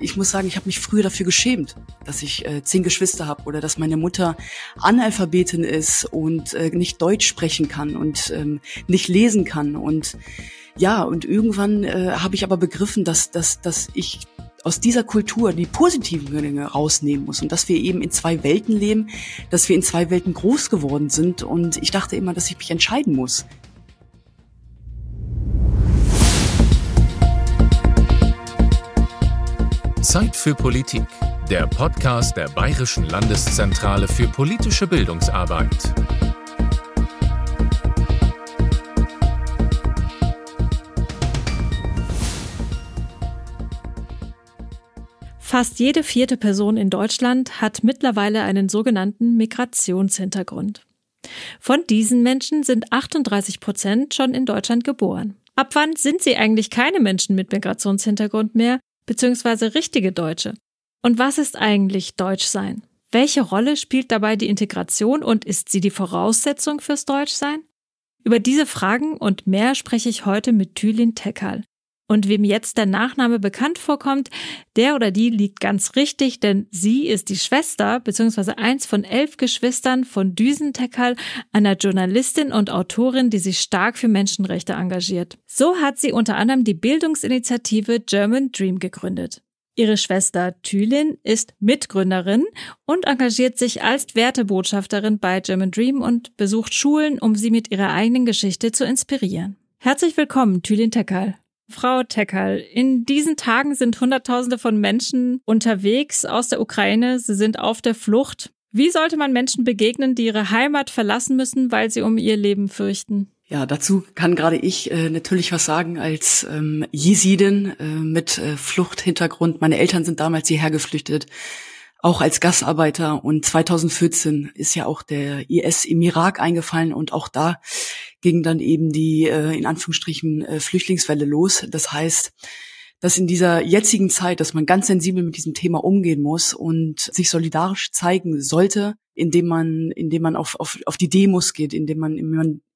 ich muss sagen, ich habe mich früher dafür geschämt, dass ich äh, zehn Geschwister habe oder dass meine Mutter Analphabetin ist und äh, nicht Deutsch sprechen kann und ähm, nicht lesen kann. Und ja, und irgendwann äh, habe ich aber begriffen, dass, dass, dass ich aus dieser Kultur die positiven Dinge rausnehmen muss und dass wir eben in zwei Welten leben, dass wir in zwei Welten groß geworden sind und ich dachte immer, dass ich mich entscheiden muss. Zeit für Politik, der Podcast der Bayerischen Landeszentrale für politische Bildungsarbeit. Fast jede vierte Person in Deutschland hat mittlerweile einen sogenannten Migrationshintergrund. Von diesen Menschen sind 38 Prozent schon in Deutschland geboren. Ab wann sind sie eigentlich keine Menschen mit Migrationshintergrund mehr, beziehungsweise richtige Deutsche? Und was ist eigentlich Deutschsein? Welche Rolle spielt dabei die Integration und ist sie die Voraussetzung fürs Deutschsein? Über diese Fragen und mehr spreche ich heute mit Thülin Tekal. Und wem jetzt der Nachname bekannt vorkommt, der oder die liegt ganz richtig, denn sie ist die Schwester bzw. eins von elf Geschwistern von Düsen Tekal, einer Journalistin und Autorin, die sich stark für Menschenrechte engagiert. So hat sie unter anderem die Bildungsinitiative German Dream gegründet. Ihre Schwester Thülin ist Mitgründerin und engagiert sich als Wertebotschafterin bei German Dream und besucht Schulen, um sie mit ihrer eigenen Geschichte zu inspirieren. Herzlich willkommen, Thülin Tekal. Frau Tekal, in diesen Tagen sind Hunderttausende von Menschen unterwegs aus der Ukraine. Sie sind auf der Flucht. Wie sollte man Menschen begegnen, die ihre Heimat verlassen müssen, weil sie um ihr Leben fürchten? Ja, dazu kann gerade ich äh, natürlich was sagen als ähm, Jesidin äh, mit äh, Fluchthintergrund. Meine Eltern sind damals hierher geflüchtet auch als Gastarbeiter. Und 2014 ist ja auch der IS im Irak eingefallen und auch da ging dann eben die äh, in Anführungsstrichen äh, Flüchtlingswelle los. Das heißt, dass in dieser jetzigen Zeit, dass man ganz sensibel mit diesem Thema umgehen muss und sich solidarisch zeigen sollte, indem man, indem man auf, auf, auf die Demos geht, indem man,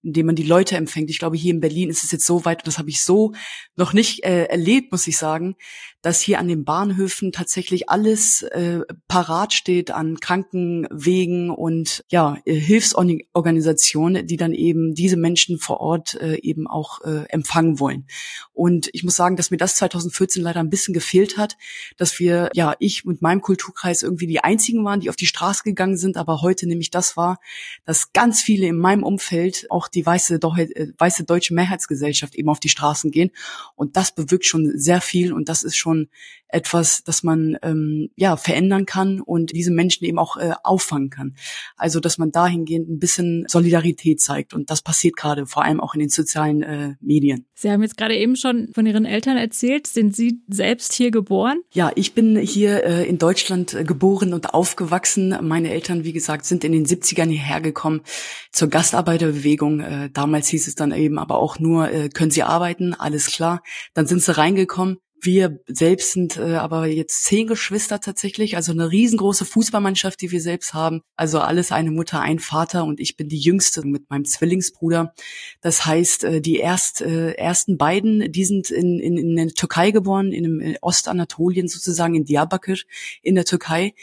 indem man die Leute empfängt. Ich glaube, hier in Berlin ist es jetzt so weit, und das habe ich so noch nicht äh, erlebt, muss ich sagen, dass hier an den Bahnhöfen tatsächlich alles äh, parat steht an Krankenwegen und ja äh, Hilfsorganisationen, die dann eben diese Menschen vor Ort äh, eben auch äh, empfangen wollen. Und ich muss sagen, dass mir das 2014 leider ein bisschen gefehlt hat, dass wir ja ich mit meinem Kulturkreis irgendwie die einzigen waren, die auf die Straße gegangen sind, aber heute nämlich das war, dass ganz viele in meinem Umfeld auch die weiße, äh, weiße deutsche Mehrheitsgesellschaft eben auf die Straßen gehen. Und das bewirkt schon sehr viel und das ist schon etwas, das man ähm, ja verändern kann und diese Menschen eben auch äh, auffangen kann. Also dass man dahingehend ein bisschen Solidarität zeigt und das passiert gerade vor allem auch in den sozialen äh, Medien. Sie haben jetzt gerade eben schon von Ihren Eltern erzählt. Sind Sie selbst hier geboren? Ja, ich bin hier äh, in Deutschland äh, geboren und aufgewachsen. Meine Eltern, wie gesagt, sind in den 70ern hierher gekommen zur Gastarbeiterbewegung äh, damals hieß es dann eben aber auch nur, äh, können Sie arbeiten? Alles klar. Dann sind sie reingekommen. Wir selbst sind äh, aber jetzt zehn Geschwister tatsächlich, also eine riesengroße Fußballmannschaft, die wir selbst haben. Also alles eine Mutter, ein Vater und ich bin die Jüngste mit meinem Zwillingsbruder. Das heißt, äh, die erst, äh, ersten beiden, die sind in, in, in der Türkei geboren, in, in Ostanatolien sozusagen, in Diyarbakir in der Türkei.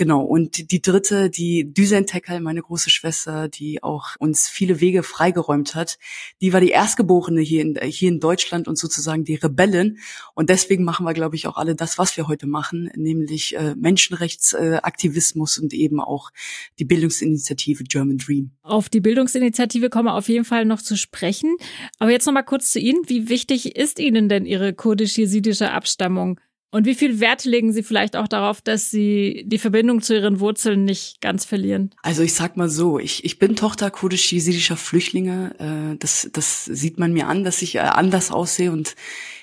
Genau, und die dritte, die Düsen Tekal, meine große Schwester, die auch uns viele Wege freigeräumt hat, die war die Erstgeborene hier in, hier in Deutschland und sozusagen die Rebellin. Und deswegen machen wir, glaube ich, auch alle das, was wir heute machen, nämlich äh, Menschenrechtsaktivismus äh, und eben auch die Bildungsinitiative German Dream. Auf die Bildungsinitiative kommen wir auf jeden Fall noch zu sprechen. Aber jetzt noch mal kurz zu Ihnen. Wie wichtig ist Ihnen denn Ihre kurdisch-jesidische Abstammung? Und wie viel Wert legen Sie vielleicht auch darauf, dass Sie die Verbindung zu Ihren Wurzeln nicht ganz verlieren? Also ich sag mal so, ich, ich bin Tochter kurdisch-jesidischer Flüchtlinge. Äh, das, das sieht man mir an, dass ich äh, anders aussehe und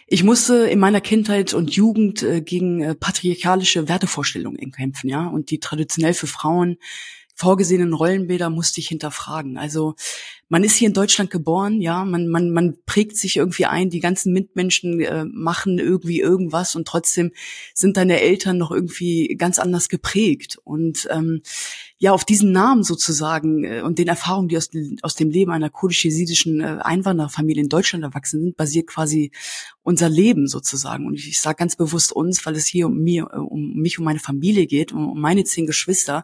ich musste in meiner Kindheit und Jugend äh, gegen patriarchalische Wertevorstellungen kämpfen, ja, und die traditionell für Frauen vorgesehenen Rollenbilder musste ich hinterfragen. Also man ist hier in Deutschland geboren, ja, man, man, man prägt sich irgendwie ein, die ganzen Mitmenschen äh, machen irgendwie irgendwas und trotzdem sind deine Eltern noch irgendwie ganz anders geprägt. Und ähm, ja, auf diesen Namen sozusagen äh, und den Erfahrungen, die aus, aus dem Leben einer kurdisch-jesidischen äh, Einwandererfamilie in Deutschland erwachsen sind, basiert quasi unser Leben sozusagen. Und ich, ich sage ganz bewusst uns, weil es hier um mir, äh, um mich, um meine Familie geht, um, um meine zehn Geschwister.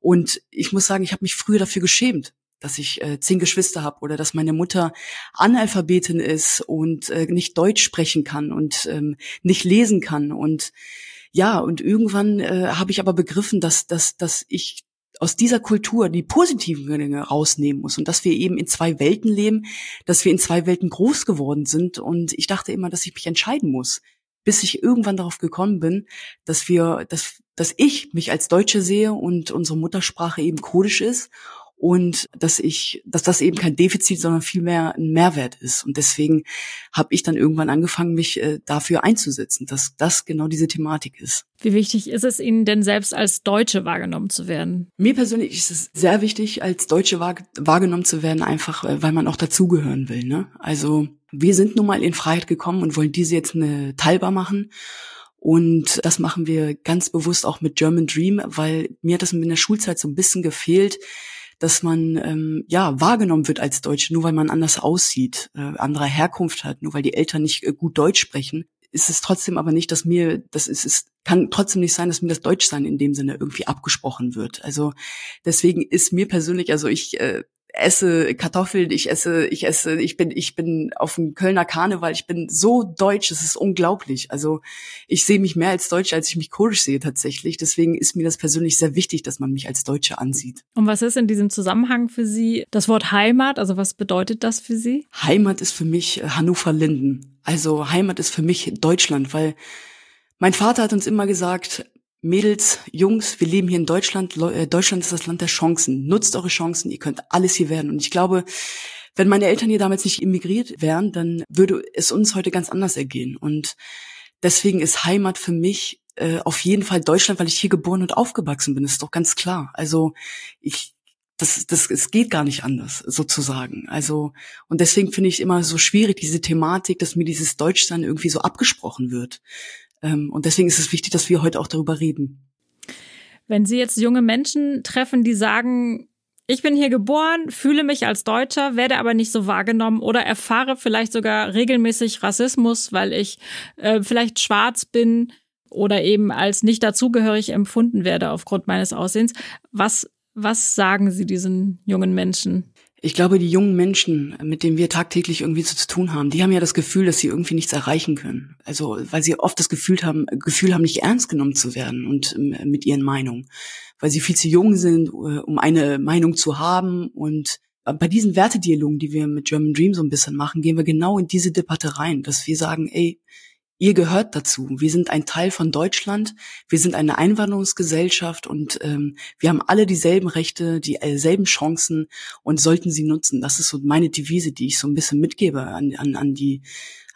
Und ich muss sagen, ich habe mich früher dafür geschämt, dass ich äh, zehn Geschwister habe oder dass meine Mutter Analphabetin ist und äh, nicht Deutsch sprechen kann und ähm, nicht lesen kann. Und ja, und irgendwann äh, habe ich aber begriffen, dass, dass, dass ich aus dieser Kultur die positiven Dinge rausnehmen muss und dass wir eben in zwei Welten leben, dass wir in zwei Welten groß geworden sind. Und ich dachte immer, dass ich mich entscheiden muss bis ich irgendwann darauf gekommen bin, dass wir, dass, dass ich mich als Deutsche sehe und unsere Muttersprache eben Kurdisch ist und dass ich, dass das eben kein Defizit, sondern vielmehr ein Mehrwert ist. Und deswegen habe ich dann irgendwann angefangen, mich äh, dafür einzusetzen, dass das genau diese Thematik ist. Wie wichtig ist es Ihnen denn selbst als Deutsche wahrgenommen zu werden? Mir persönlich ist es sehr wichtig, als Deutsche wahr, wahrgenommen zu werden, einfach äh, weil man auch dazugehören will. Ne? Also wir sind nun mal in Freiheit gekommen und wollen diese jetzt eine teilbar machen. Und das machen wir ganz bewusst auch mit German Dream, weil mir hat das in der Schulzeit so ein bisschen gefehlt, dass man ähm, ja wahrgenommen wird als Deutsche, nur weil man anders aussieht, äh, anderer Herkunft hat, nur weil die Eltern nicht äh, gut Deutsch sprechen. Ist es trotzdem aber nicht, dass mir, das ist, es kann trotzdem nicht sein, dass mir das Deutschsein in dem Sinne irgendwie abgesprochen wird. Also deswegen ist mir persönlich, also ich äh, esse Kartoffeln, ich esse, ich esse, ich bin, ich bin auf dem Kölner Karneval, ich bin so deutsch, es ist unglaublich. Also ich sehe mich mehr als Deutsch, als ich mich kurisch sehe tatsächlich. Deswegen ist mir das persönlich sehr wichtig, dass man mich als Deutsche ansieht. Und was ist in diesem Zusammenhang für Sie das Wort Heimat? Also was bedeutet das für Sie? Heimat ist für mich äh, Hannover Linden. Also Heimat ist für mich Deutschland, weil mein Vater hat uns immer gesagt, Mädels, Jungs, wir leben hier in Deutschland. Äh, Deutschland ist das Land der Chancen. Nutzt eure Chancen, ihr könnt alles hier werden. Und ich glaube, wenn meine Eltern hier damals nicht immigriert wären, dann würde es uns heute ganz anders ergehen. Und deswegen ist Heimat für mich äh, auf jeden Fall Deutschland, weil ich hier geboren und aufgewachsen bin. Das ist doch ganz klar. Also ich, das, das, es geht gar nicht anders, sozusagen. Also, und deswegen finde ich immer so schwierig, diese Thematik, dass mir dieses Deutschsein irgendwie so abgesprochen wird. Ähm, und deswegen ist es wichtig, dass wir heute auch darüber reden. Wenn Sie jetzt junge Menschen treffen, die sagen, ich bin hier geboren, fühle mich als Deutscher, werde aber nicht so wahrgenommen oder erfahre vielleicht sogar regelmäßig Rassismus, weil ich äh, vielleicht schwarz bin oder eben als nicht dazugehörig empfunden werde aufgrund meines Aussehens. Was, was sagen Sie diesen jungen Menschen? Ich glaube, die jungen Menschen, mit denen wir tagtäglich irgendwie zu tun haben, die haben ja das Gefühl, dass sie irgendwie nichts erreichen können. Also, weil sie oft das Gefühl haben, Gefühl haben, nicht ernst genommen zu werden und äh, mit ihren Meinungen. Weil sie viel zu jung sind, äh, um eine Meinung zu haben. Und äh, bei diesen Wertedialogen, die wir mit German Dream so ein bisschen machen, gehen wir genau in diese Debatte rein, dass wir sagen, ey, ihr gehört dazu. Wir sind ein Teil von Deutschland. Wir sind eine Einwanderungsgesellschaft und ähm, wir haben alle dieselben Rechte, dieselben Chancen und sollten sie nutzen. Das ist so meine Devise, die ich so ein bisschen mitgebe an, an, an die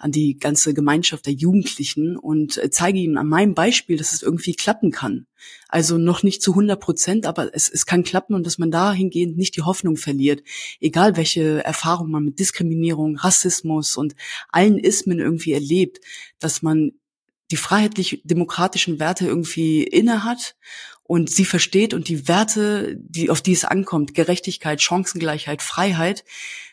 an die ganze Gemeinschaft der Jugendlichen und äh, zeige ihnen an meinem Beispiel, dass es irgendwie klappen kann. Also noch nicht zu 100 Prozent, aber es, es kann klappen und dass man dahingehend nicht die Hoffnung verliert, egal welche Erfahrung man mit Diskriminierung, Rassismus und allen Ismen irgendwie erlebt, dass man die freiheitlich-demokratischen Werte irgendwie inne hat und sie versteht und die Werte, die, auf die es ankommt, Gerechtigkeit, Chancengleichheit, Freiheit,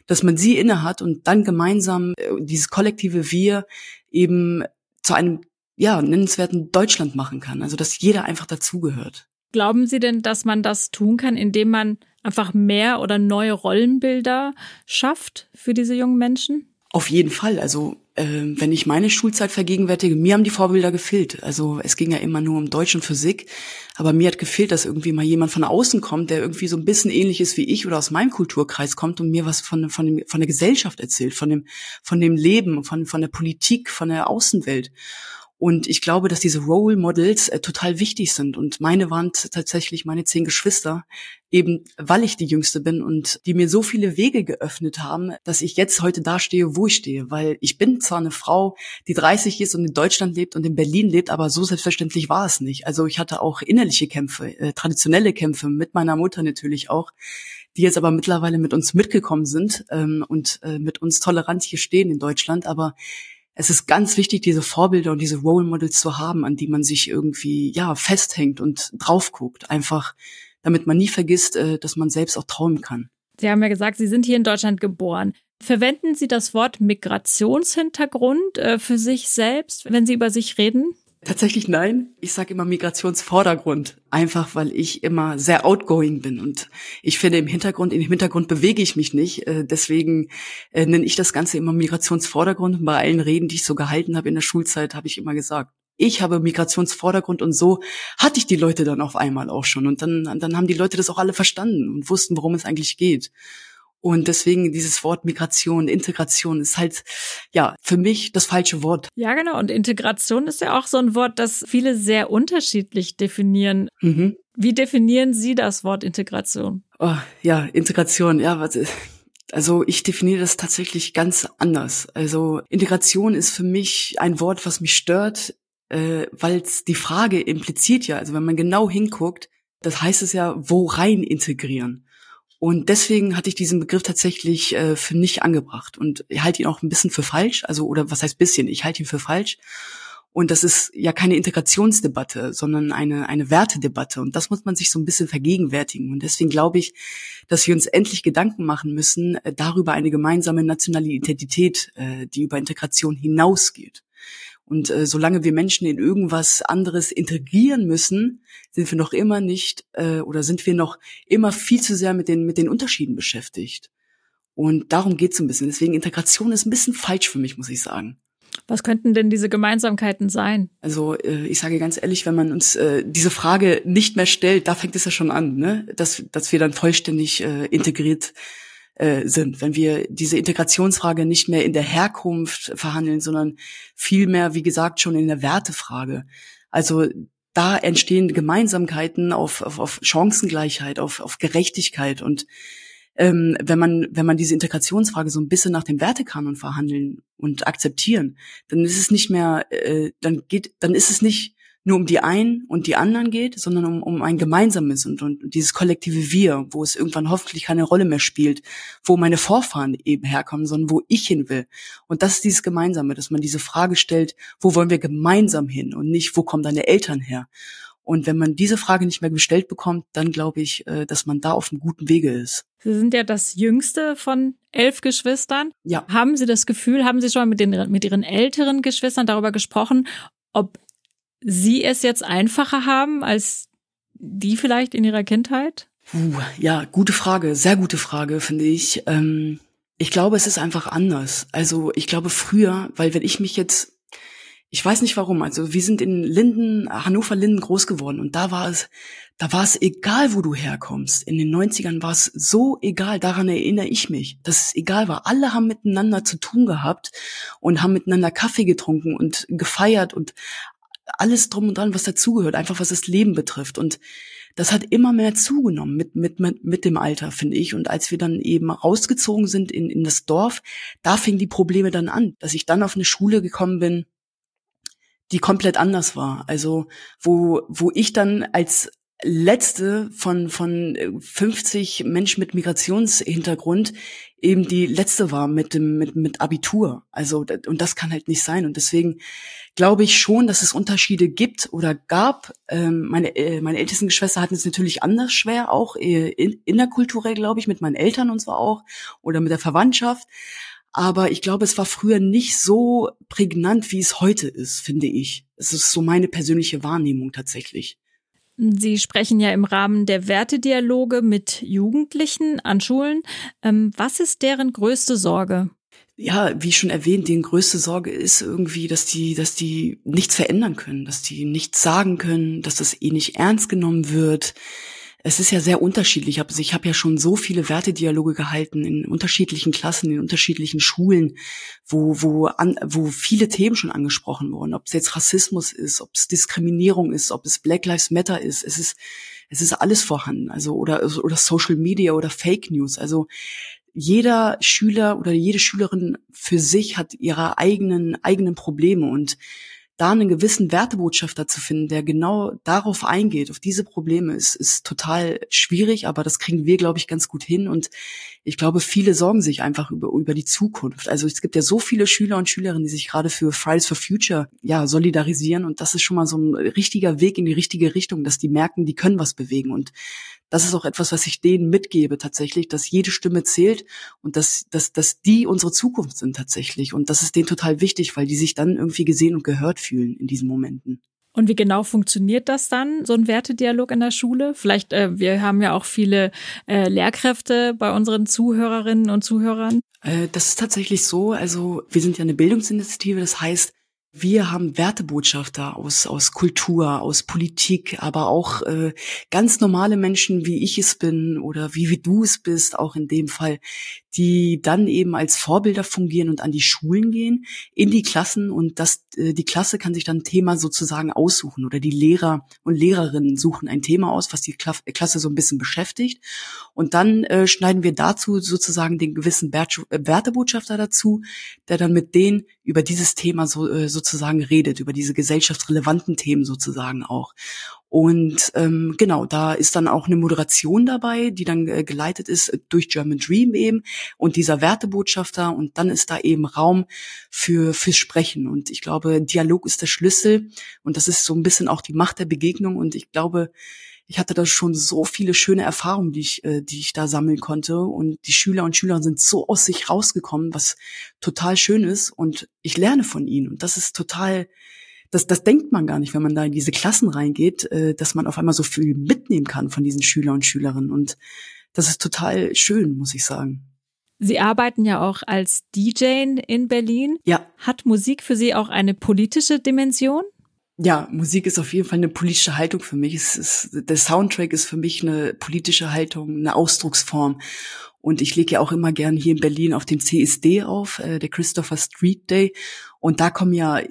dass man sie inne hat und dann gemeinsam äh, dieses kollektive Wir eben zu einem ja, nennenswerten Deutschland machen kann. Also dass jeder einfach dazugehört. Glauben Sie denn, dass man das tun kann, indem man einfach mehr oder neue Rollenbilder schafft für diese jungen Menschen? Auf jeden Fall. Also äh, wenn ich meine Schulzeit vergegenwärtige, mir haben die Vorbilder gefehlt. Also es ging ja immer nur um Deutsch und Physik, aber mir hat gefehlt, dass irgendwie mal jemand von außen kommt, der irgendwie so ein bisschen ähnlich ist wie ich oder aus meinem Kulturkreis kommt und mir was von von, dem, von der Gesellschaft erzählt, von dem von dem Leben, von von der Politik, von der Außenwelt. Und ich glaube, dass diese Role Models äh, total wichtig sind. Und meine waren tatsächlich meine zehn Geschwister, eben weil ich die Jüngste bin und die mir so viele Wege geöffnet haben, dass ich jetzt heute da stehe, wo ich stehe. Weil ich bin zwar eine Frau, die 30 ist und in Deutschland lebt und in Berlin lebt, aber so selbstverständlich war es nicht. Also ich hatte auch innerliche Kämpfe, äh, traditionelle Kämpfe mit meiner Mutter natürlich auch die jetzt aber mittlerweile mit uns mitgekommen sind ähm, und äh, mit uns tolerant hier stehen in Deutschland. Aber es ist ganz wichtig, diese Vorbilder und diese Role Models zu haben, an die man sich irgendwie ja festhängt und drauf guckt, einfach, damit man nie vergisst, äh, dass man selbst auch träumen kann. Sie haben ja gesagt, Sie sind hier in Deutschland geboren. Verwenden Sie das Wort Migrationshintergrund äh, für sich selbst, wenn Sie über sich reden? Tatsächlich nein. Ich sage immer Migrationsvordergrund, einfach weil ich immer sehr outgoing bin und ich finde im Hintergrund, im Hintergrund bewege ich mich nicht. Äh, deswegen äh, nenne ich das Ganze immer Migrationsvordergrund. Und bei allen Reden, die ich so gehalten habe in der Schulzeit, habe ich immer gesagt, ich habe Migrationsvordergrund und so hatte ich die Leute dann auf einmal auch schon und dann, dann haben die Leute das auch alle verstanden und wussten, worum es eigentlich geht. Und deswegen dieses Wort Migration, Integration ist halt, ja, für mich das falsche Wort. Ja, genau. Und Integration ist ja auch so ein Wort, das viele sehr unterschiedlich definieren. Mhm. Wie definieren Sie das Wort Integration? Oh, ja, Integration, ja, was, also ich definiere das tatsächlich ganz anders. Also Integration ist für mich ein Wort, was mich stört, äh, weil es die Frage impliziert ja, also wenn man genau hinguckt, das heißt es ja, wo rein integrieren. Und deswegen hatte ich diesen Begriff tatsächlich äh, für nicht angebracht und ich halte ihn auch ein bisschen für falsch, also oder was heißt bisschen, ich halte ihn für falsch. Und das ist ja keine Integrationsdebatte, sondern eine, eine Wertedebatte. Und das muss man sich so ein bisschen vergegenwärtigen. Und deswegen glaube ich, dass wir uns endlich Gedanken machen müssen äh, darüber eine gemeinsame nationale Identität, äh, die über Integration hinausgeht. Und äh, solange wir Menschen in irgendwas anderes integrieren müssen, sind wir noch immer nicht äh, oder sind wir noch immer viel zu sehr mit den, mit den Unterschieden beschäftigt. Und darum geht es ein bisschen. Deswegen Integration ist ein bisschen falsch für mich, muss ich sagen. Was könnten denn diese Gemeinsamkeiten sein? Also äh, ich sage ganz ehrlich, wenn man uns äh, diese Frage nicht mehr stellt, da fängt es ja schon an, ne? dass, dass wir dann vollständig äh, integriert äh, sind. Wenn wir diese Integrationsfrage nicht mehr in der Herkunft verhandeln, sondern vielmehr, wie gesagt, schon in der Wertefrage. Also da entstehen Gemeinsamkeiten auf, auf, auf Chancengleichheit, auf, auf Gerechtigkeit und ähm, wenn man wenn man diese Integrationsfrage so ein bisschen nach dem Wertekanon verhandeln und akzeptieren, dann ist es nicht mehr, äh, dann geht, dann ist es nicht nur um die einen und die anderen geht, sondern um, um ein gemeinsames und, und dieses kollektive Wir, wo es irgendwann hoffentlich keine Rolle mehr spielt, wo meine Vorfahren eben herkommen, sondern wo ich hin will. Und das ist dieses Gemeinsame, dass man diese Frage stellt, wo wollen wir gemeinsam hin und nicht, wo kommen deine Eltern her? Und wenn man diese Frage nicht mehr gestellt bekommt, dann glaube ich, äh, dass man da auf einem guten Wege ist. Sie sind ja das jüngste von elf Geschwistern. Ja. Haben Sie das Gefühl, haben Sie schon mit, den, mit Ihren älteren Geschwistern darüber gesprochen, ob Sie es jetzt einfacher haben als die vielleicht in ihrer Kindheit? Uh, ja, gute Frage, sehr gute Frage, finde ich. Ähm, ich glaube, es ist einfach anders. Also ich glaube früher, weil wenn ich mich jetzt, ich weiß nicht warum, also wir sind in Linden, Hannover-Linden groß geworden und da war es, da war es egal, wo du herkommst. In den 90ern war es so egal, daran erinnere ich mich, dass es egal war. Alle haben miteinander zu tun gehabt und haben miteinander Kaffee getrunken und gefeiert und alles drum und dran, was dazugehört, einfach was das Leben betrifft. Und das hat immer mehr zugenommen mit, mit, mit, mit dem Alter, finde ich. Und als wir dann eben rausgezogen sind in, in das Dorf, da fingen die Probleme dann an, dass ich dann auf eine Schule gekommen bin, die komplett anders war. Also wo, wo ich dann als letzte von, von 50 Menschen mit Migrationshintergrund eben die letzte war mit dem, mit, mit Abitur. Also, und das kann halt nicht sein. Und deswegen glaube ich schon, dass es Unterschiede gibt oder gab. Ähm, meine, äh, meine ältesten Geschwister hatten es natürlich anders schwer, auch äh, in, innerkulturell, glaube ich, mit meinen Eltern und zwar auch oder mit der Verwandtschaft. Aber ich glaube, es war früher nicht so prägnant, wie es heute ist, finde ich. Es ist so meine persönliche Wahrnehmung tatsächlich. Sie sprechen ja im Rahmen der Wertedialoge mit Jugendlichen an Schulen. Ähm, was ist deren größte Sorge? Ja, wie schon erwähnt, die größte Sorge ist irgendwie, dass die, dass die nichts verändern können, dass die nichts sagen können, dass das eh nicht ernst genommen wird, es ist ja sehr unterschiedlich. Also ich habe ja schon so viele Wertedialoge gehalten in unterschiedlichen Klassen, in unterschiedlichen Schulen, wo, wo, an, wo viele Themen schon angesprochen wurden. Ob es jetzt Rassismus ist, ob es Diskriminierung ist, ob es Black Lives Matter ist. Es ist, es ist alles vorhanden. Also, oder, oder Social Media oder Fake News. Also, jeder Schüler oder jede Schülerin für sich hat ihre eigenen, eigenen Probleme und da einen gewissen Wertebotschafter zu finden, der genau darauf eingeht, auf diese Probleme, ist, ist total schwierig, aber das kriegen wir, glaube ich, ganz gut hin. Und ich glaube, viele sorgen sich einfach über, über die Zukunft. Also es gibt ja so viele Schüler und Schülerinnen, die sich gerade für Fridays for Future ja solidarisieren. Und das ist schon mal so ein richtiger Weg in die richtige Richtung, dass die merken, die können was bewegen. Und das ist auch etwas, was ich denen mitgebe tatsächlich, dass jede Stimme zählt und dass, dass, dass die unsere Zukunft sind tatsächlich. Und das ist denen total wichtig, weil die sich dann irgendwie gesehen und gehört fühlen in diesen Momenten. Und wie genau funktioniert das dann, so ein Wertedialog in der Schule? Vielleicht, äh, wir haben ja auch viele äh, Lehrkräfte bei unseren Zuhörerinnen und Zuhörern. Äh, das ist tatsächlich so. Also wir sind ja eine Bildungsinitiative, das heißt, wir haben Wertebotschafter aus, aus Kultur, aus Politik, aber auch äh, ganz normale Menschen, wie ich es bin oder wie, wie du es bist, auch in dem Fall, die dann eben als Vorbilder fungieren und an die Schulen gehen, in die Klassen und das, äh, die Klasse kann sich dann ein Thema sozusagen aussuchen oder die Lehrer und Lehrerinnen suchen ein Thema aus, was die Klasse so ein bisschen beschäftigt und dann äh, schneiden wir dazu sozusagen den gewissen äh, Wertebotschafter dazu, der dann mit denen über dieses Thema so, äh, sozusagen redet, über diese gesellschaftsrelevanten Themen sozusagen auch. Und ähm, genau, da ist dann auch eine Moderation dabei, die dann äh, geleitet ist durch German Dream eben und dieser Wertebotschafter. Und dann ist da eben Raum für fürs Sprechen. Und ich glaube, Dialog ist der Schlüssel. Und das ist so ein bisschen auch die Macht der Begegnung. Und ich glaube, ich hatte da schon so viele schöne Erfahrungen, die ich, äh, die ich da sammeln konnte. Und die Schüler und Schülerinnen sind so aus sich rausgekommen, was total schön ist. Und ich lerne von ihnen. Und das ist total das, das denkt man gar nicht, wenn man da in diese Klassen reingeht, äh, dass man auf einmal so viel mitnehmen kann von diesen Schülern und Schülerinnen. Und das ist total schön, muss ich sagen. Sie arbeiten ja auch als DJ in Berlin. Ja. Hat Musik für Sie auch eine politische Dimension? Ja, Musik ist auf jeden Fall eine politische Haltung für mich. Es ist, der Soundtrack ist für mich eine politische Haltung, eine Ausdrucksform. Und ich lege ja auch immer gern hier in Berlin auf dem CSD auf, äh, der Christopher Street Day. Und da kommen ja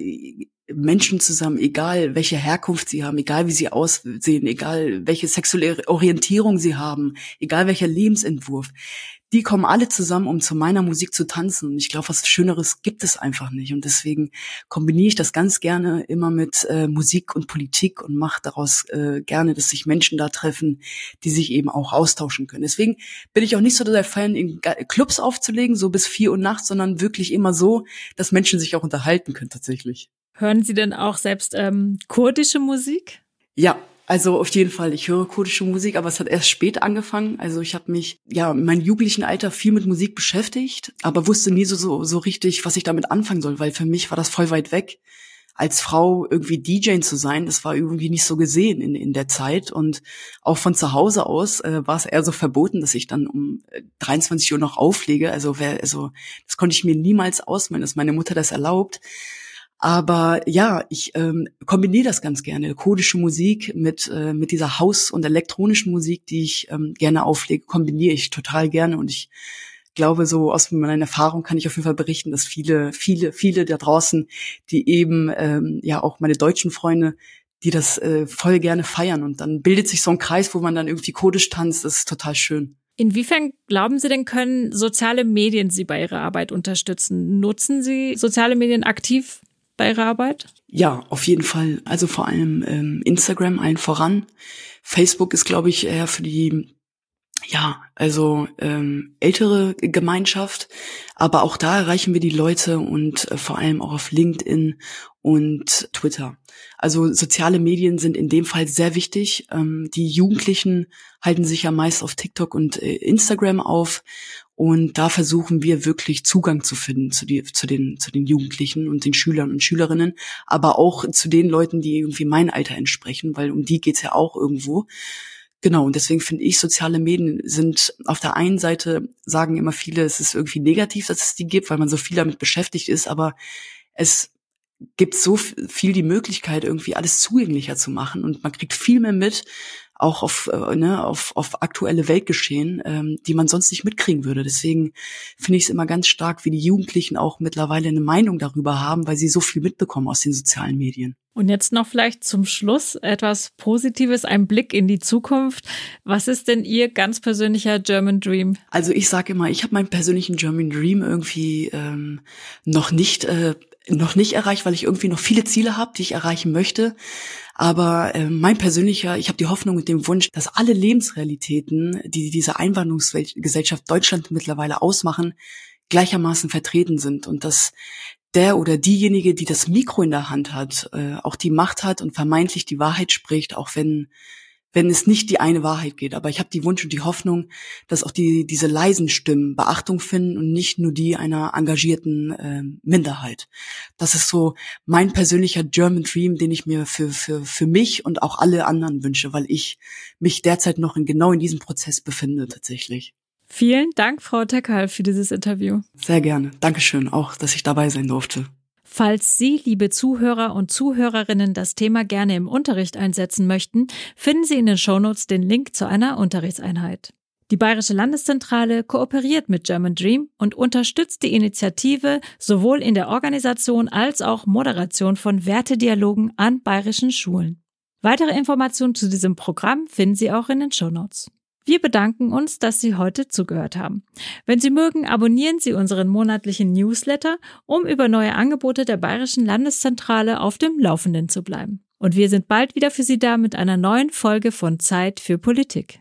Menschen zusammen, egal welche Herkunft sie haben, egal wie sie aussehen, egal welche sexuelle Orientierung sie haben, egal welcher Lebensentwurf. Die kommen alle zusammen, um zu meiner Musik zu tanzen. Und ich glaube, was Schöneres gibt es einfach nicht. Und deswegen kombiniere ich das ganz gerne immer mit äh, Musik und Politik und mache daraus äh, gerne, dass sich Menschen da treffen, die sich eben auch austauschen können. Deswegen bin ich auch nicht so der Fan, in Clubs aufzulegen, so bis vier Uhr nachts, sondern wirklich immer so, dass Menschen sich auch unterhalten können tatsächlich. Hören Sie denn auch selbst ähm, kurdische Musik? Ja, also auf jeden Fall, ich höre kurdische Musik, aber es hat erst spät angefangen. Also ich habe mich ja in meinem jugendlichen Alter viel mit Musik beschäftigt, aber wusste nie so, so, so richtig, was ich damit anfangen soll, weil für mich war das voll weit weg. Als Frau irgendwie DJ zu sein, das war irgendwie nicht so gesehen in, in der Zeit. Und auch von zu Hause aus äh, war es eher so verboten, dass ich dann um 23 äh, Uhr noch auflege. Also, wer, also das konnte ich mir niemals ausmalen, dass meine Mutter das erlaubt. Aber ja, ich ähm, kombiniere das ganz gerne. Kurdische Musik mit, äh, mit dieser Haus- und elektronischen Musik, die ich ähm, gerne auflege, kombiniere ich total gerne. Und ich glaube, so aus meiner Erfahrung kann ich auf jeden Fall berichten, dass viele, viele, viele da draußen, die eben, ähm, ja auch meine deutschen Freunde, die das äh, voll gerne feiern. Und dann bildet sich so ein Kreis, wo man dann irgendwie kurdisch tanzt. Das ist total schön. Inwiefern glauben Sie denn, können soziale Medien Sie bei Ihrer Arbeit unterstützen? Nutzen Sie soziale Medien aktiv bei Ihrer Arbeit? Ja, auf jeden Fall. Also vor allem ähm, Instagram allen voran. Facebook ist, glaube ich, eher für die ja, also ähm, ältere Gemeinschaft, aber auch da erreichen wir die Leute und äh, vor allem auch auf LinkedIn und Twitter. Also soziale Medien sind in dem Fall sehr wichtig. Ähm, die Jugendlichen halten sich ja meist auf TikTok und äh, Instagram auf und da versuchen wir wirklich Zugang zu finden zu, die, zu, den, zu den Jugendlichen und den Schülern und Schülerinnen, aber auch zu den Leuten, die irgendwie mein Alter entsprechen, weil um die geht's ja auch irgendwo. Genau, und deswegen finde ich, soziale Medien sind auf der einen Seite, sagen immer viele, es ist irgendwie negativ, dass es die gibt, weil man so viel damit beschäftigt ist, aber es gibt so viel die Möglichkeit, irgendwie alles zugänglicher zu machen und man kriegt viel mehr mit, auch auf, äh, ne, auf, auf aktuelle Weltgeschehen, ähm, die man sonst nicht mitkriegen würde. Deswegen finde ich es immer ganz stark, wie die Jugendlichen auch mittlerweile eine Meinung darüber haben, weil sie so viel mitbekommen aus den sozialen Medien. Und jetzt noch vielleicht zum Schluss etwas Positives, ein Blick in die Zukunft. Was ist denn Ihr ganz persönlicher German Dream? Also ich sage immer, ich habe meinen persönlichen German Dream irgendwie ähm, noch nicht äh, noch nicht erreicht, weil ich irgendwie noch viele Ziele habe, die ich erreichen möchte. Aber äh, mein persönlicher, ich habe die Hoffnung und den Wunsch, dass alle Lebensrealitäten, die diese Einwanderungsgesellschaft Deutschland mittlerweile ausmachen, gleichermaßen vertreten sind und dass der oder diejenige, die das Mikro in der Hand hat, äh, auch die Macht hat und vermeintlich die Wahrheit spricht, auch wenn wenn es nicht die eine Wahrheit geht. Aber ich habe die Wunsch und die Hoffnung, dass auch die, diese leisen Stimmen Beachtung finden und nicht nur die einer engagierten äh, Minderheit. Das ist so mein persönlicher German Dream, den ich mir für, für, für mich und auch alle anderen wünsche, weil ich mich derzeit noch in genau in diesem Prozess befinde tatsächlich. Vielen Dank, Frau Teckal, für dieses Interview. Sehr gerne. Dankeschön auch, dass ich dabei sein durfte. Falls Sie, liebe Zuhörer und Zuhörerinnen, das Thema gerne im Unterricht einsetzen möchten, finden Sie in den Shownotes den Link zu einer Unterrichtseinheit. Die Bayerische Landeszentrale kooperiert mit German Dream und unterstützt die Initiative sowohl in der Organisation als auch Moderation von Wertedialogen an bayerischen Schulen. Weitere Informationen zu diesem Programm finden Sie auch in den Shownotes. Wir bedanken uns, dass Sie heute zugehört haben. Wenn Sie mögen, abonnieren Sie unseren monatlichen Newsletter, um über neue Angebote der Bayerischen Landeszentrale auf dem Laufenden zu bleiben. Und wir sind bald wieder für Sie da mit einer neuen Folge von Zeit für Politik.